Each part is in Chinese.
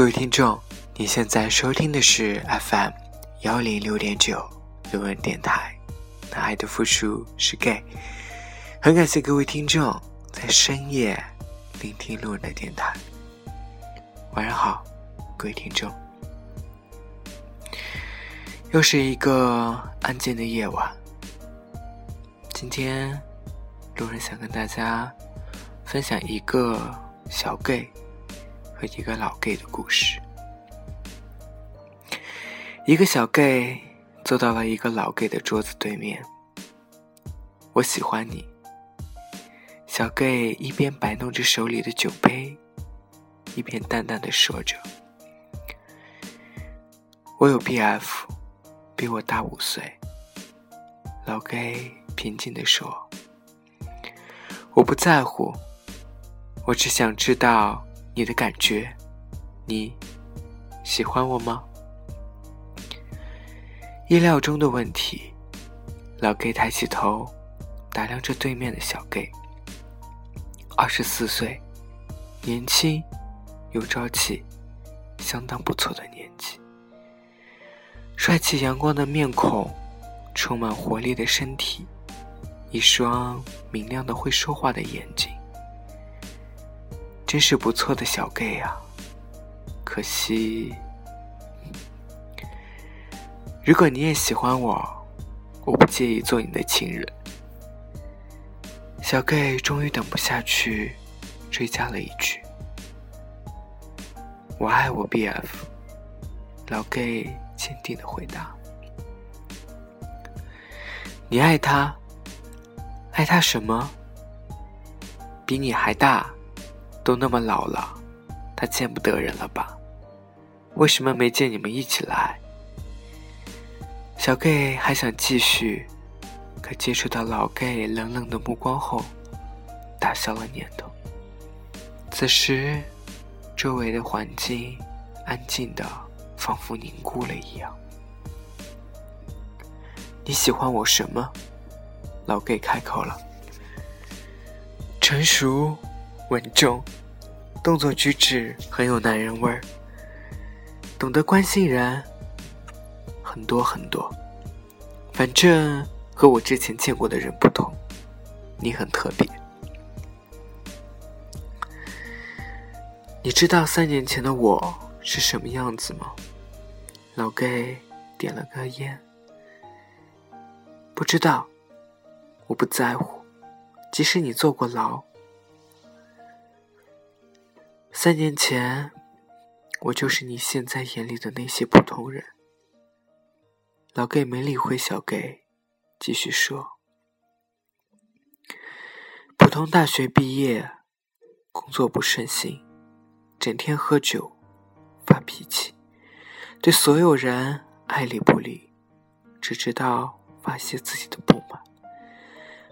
各位听众，你现在收听的是 FM 幺零六点九人电台。那爱的复数是 gay，很感谢各位听众在深夜聆听路人的电台。晚上好，各位听众。又是一个安静的夜晚。今天，路人想跟大家分享一个小 gay。和一个老 gay 的故事。一个小 gay 坐到了一个老 gay 的桌子对面。我喜欢你。小 gay 一边摆弄着手里的酒杯，一边淡淡的说着：“我有 BF，比我大五岁。”老 gay 平静的说：“我不在乎，我只想知道。”你的感觉，你喜欢我吗？意料中的问题，老 gay 抬起头，打量着对面的小 gay。二十四岁，年轻有朝气，相当不错的年纪。帅气阳光的面孔，充满活力的身体，一双明亮的会说话的眼睛。真是不错的小 gay 啊！可惜，如果你也喜欢我，我不介意做你的情人。小 gay 终于等不下去，追加了一句：“我爱我 BF。”老 gay 坚定的回答：“你爱他？爱他什么？比你还大？”都那么老了，他见不得人了吧？为什么没见你们一起来？小 gay 还想继续，可接触到老 gay 冷冷的目光后，打消了念头。此时，周围的环境安静的仿佛凝固了一样。你喜欢我什么？老 gay 开口了，成熟。稳重，动作举止很有男人味儿，懂得关心人，很多很多。反正和我之前见过的人不同，你很特别。你知道三年前的我是什么样子吗？老 gay 点了根烟。不知道，我不在乎，即使你坐过牢。三年前，我就是你现在眼里的那些普通人。老 gay 没理会小 gay，继续说：“普通大学毕业，工作不顺心，整天喝酒，发脾气，对所有人爱理不理，只知道发泄自己的不满，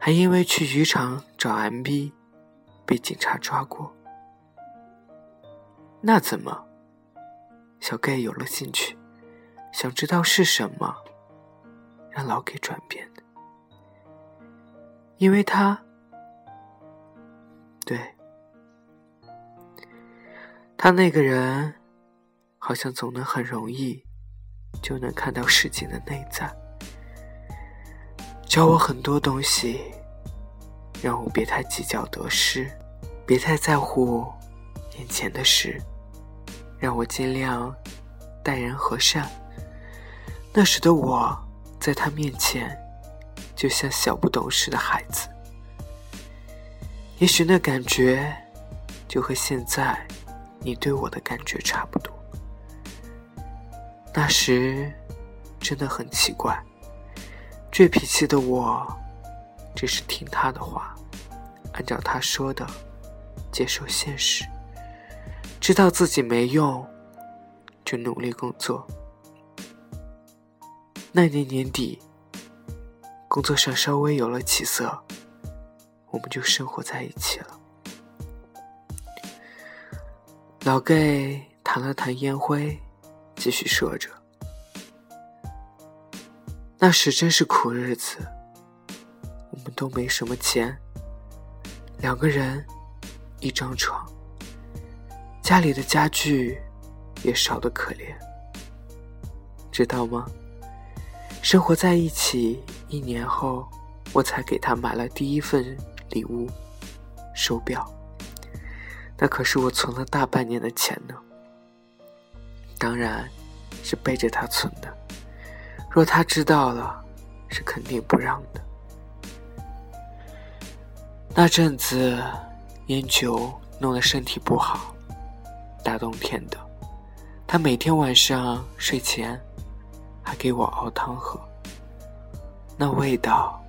还因为去渔场找 MB，被警察抓过。”那怎么？小 gay 有了兴趣，想知道是什么让老 gay 转变的？因为他，对，他那个人好像总能很容易就能看到事情的内在，教我很多东西，让我别太计较得失，别太在乎眼前的事。让我尽量待人和善。那时的我，在他面前，就像小不懂事的孩子。也许那感觉，就和现在你对我的感觉差不多。那时真的很奇怪，倔脾气的我，只是听他的话，按照他说的接受现实。知道自己没用，就努力工作。那年年底，工作上稍微有了起色，我们就生活在一起了。老 gay 弹了弹烟灰，继续说着：“那时真是苦日子，我们都没什么钱，两个人，一张床。”家里的家具也少得可怜，知道吗？生活在一起一年后，我才给他买了第一份礼物——手表。那可是我存了大半年的钱呢，当然是背着他存的。若他知道了，是肯定不让的。那阵子，烟酒弄得身体不好。大冬天的，他每天晚上睡前还给我熬汤喝，那味道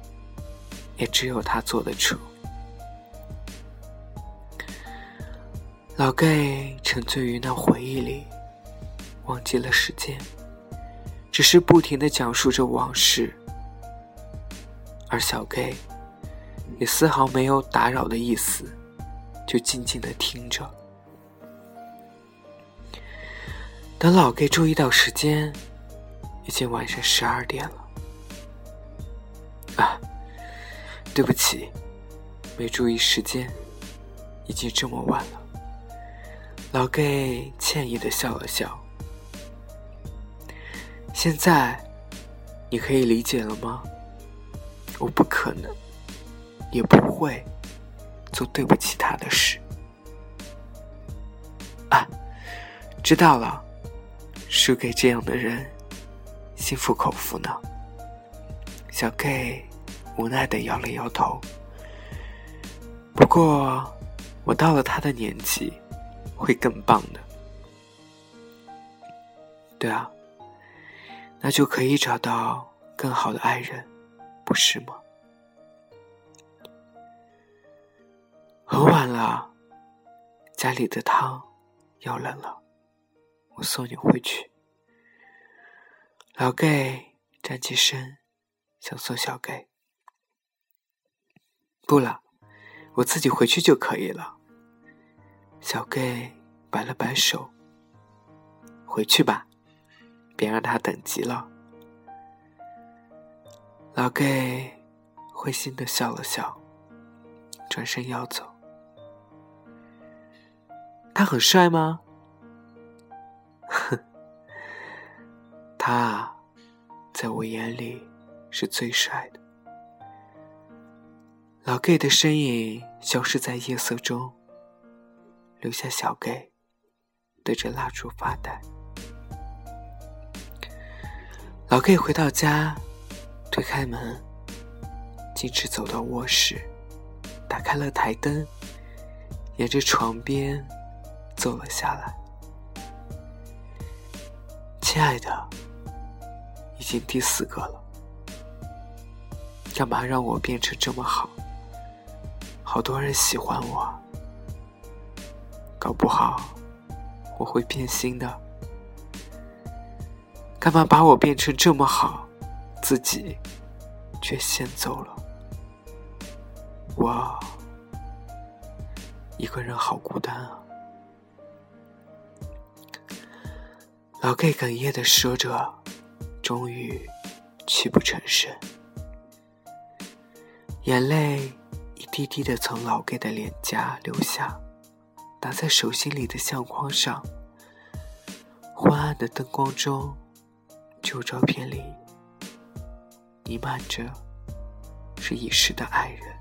也只有他做得出。老盖沉醉于那回忆里，忘记了时间，只是不停的讲述着往事，而小盖也丝毫没有打扰的意思，就静静的听着。等老盖注意到时间，已经晚上十二点了。啊，对不起，没注意时间，已经这么晚了。老盖歉意的笑了笑。现在，你可以理解了吗？我不可能，也不会做对不起他的事。啊，知道了。输给这样的人，心服口服呢。小 K 无奈的摇了摇头。不过，我到了他的年纪，会更棒的。对啊，那就可以找到更好的爱人，不是吗？很晚了，家里的汤要冷了。我送你回去。老盖站起身，想送小盖。不了，我自己回去就可以了。小盖摆了摆手。回去吧，别让他等急了。老盖灰心的笑了笑，转身要走。他很帅吗？他，在我眼里是最帅的。老 gay 的身影消失在夜色中，留下小 gay 对着蜡烛发呆。老 gay 回到家，推开门，径直走到卧室，打开了台灯，沿着床边走了下来。亲爱的，已经第四个了，干嘛让我变成这么好？好多人喜欢我，搞不好我会变心的。干嘛把我变成这么好，自己却先走了？我一个人好孤单啊。老盖哽咽的说着，终于泣不成声，眼泪一滴滴的从老盖的脸颊流下，打在手心里的相框上。昏暗的灯光中，旧照片里弥漫着是已逝的爱人，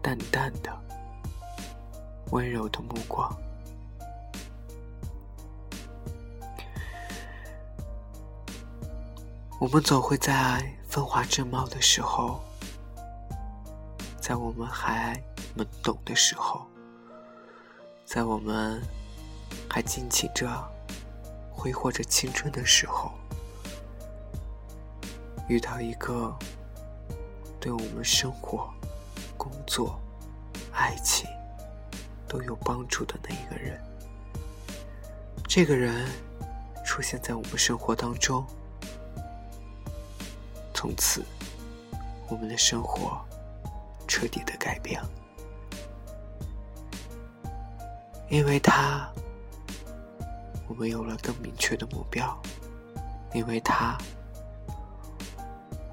淡淡的、温柔的目光。我们总会在风华正茂的时候，在我们还懵懂的时候，在我们还尽情着挥霍着青春的时候，遇到一个对我们生活、工作、爱情都有帮助的那一个人。这个人出现在我们生活当中。从此，我们的生活彻底的改变了。因为他，我们有了更明确的目标；因为他，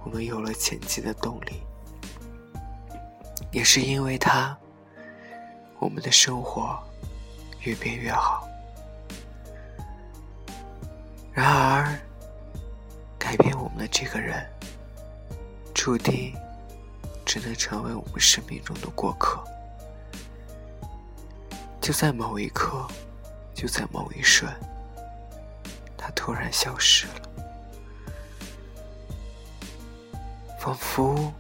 我们有了前进的动力；也是因为他，我们的生活越变越好。然而，改变我们的这个人，注定只能成为我们生命中的过客。就在某一刻，就在某一瞬，他突然消失了，仿佛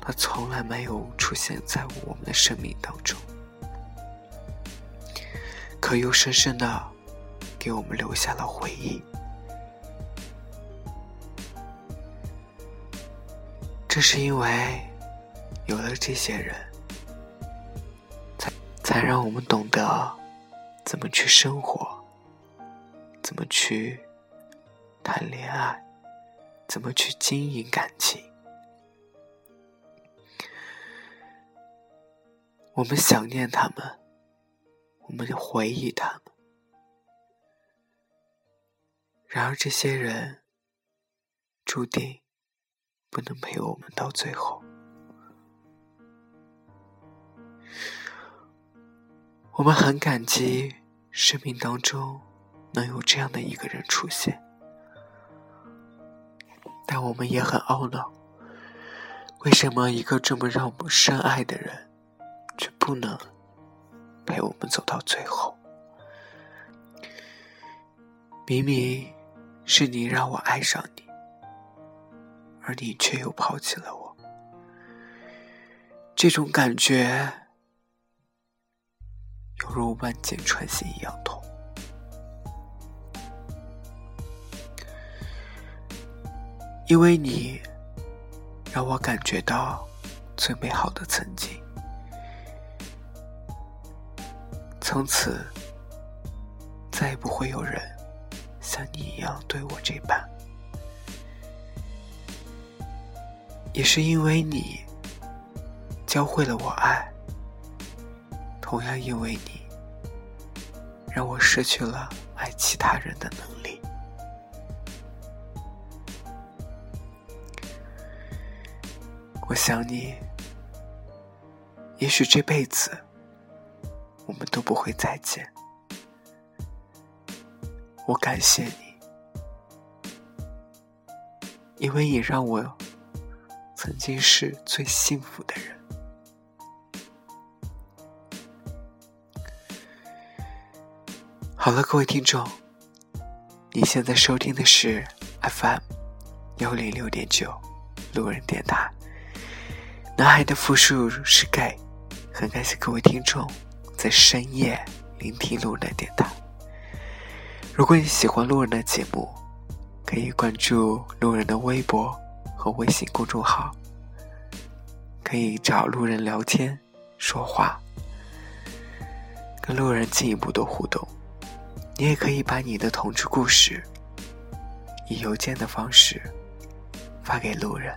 他从来没有出现在我们的生命当中，可又深深的给我们留下了回忆。正是因为有了这些人，才才让我们懂得怎么去生活，怎么去谈恋爱，怎么去经营感情。我们想念他们，我们回忆他们，然而这些人注定。不能陪我们到最后。我们很感激生命当中能有这样的一个人出现，但我们也很懊恼，为什么一个这么让我们深爱的人，却不能陪我们走到最后？明明是你让我爱上你。而你却又抛弃了我，这种感觉犹如万箭穿心一样痛。因为你让我感觉到最美好的曾经，从此再也不会有人像你一样对我这般。也是因为你教会了我爱，同样因为你让我失去了爱其他人的能力。我想你，也许这辈子我们都不会再见。我感谢你，因为你让我。曾经是最幸福的人。好了，各位听众，你现在收听的是 FM 幺零六点九路人电台。男孩的复数是 gay，很感谢各位听众在深夜聆听路人的电台。如果你喜欢路人的节目，可以关注路人的微博。和微信公众号，可以找路人聊天、说话，跟路人进一步的互动。你也可以把你的同志故事以邮件的方式发给路人。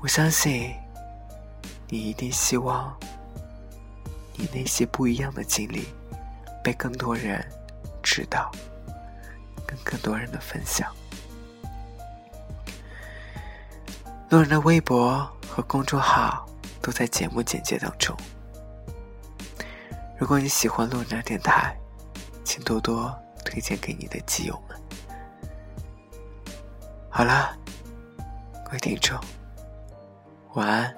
我相信，你一定希望你那些不一样的经历被更多人知道，跟更多人的分享。路人的微博和公众号都在节目简介当中。如果你喜欢路人电台，请多多推荐给你的基友们。好了，各位听众，晚安。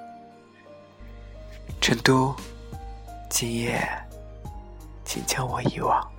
成都，今夜，请将我遗忘。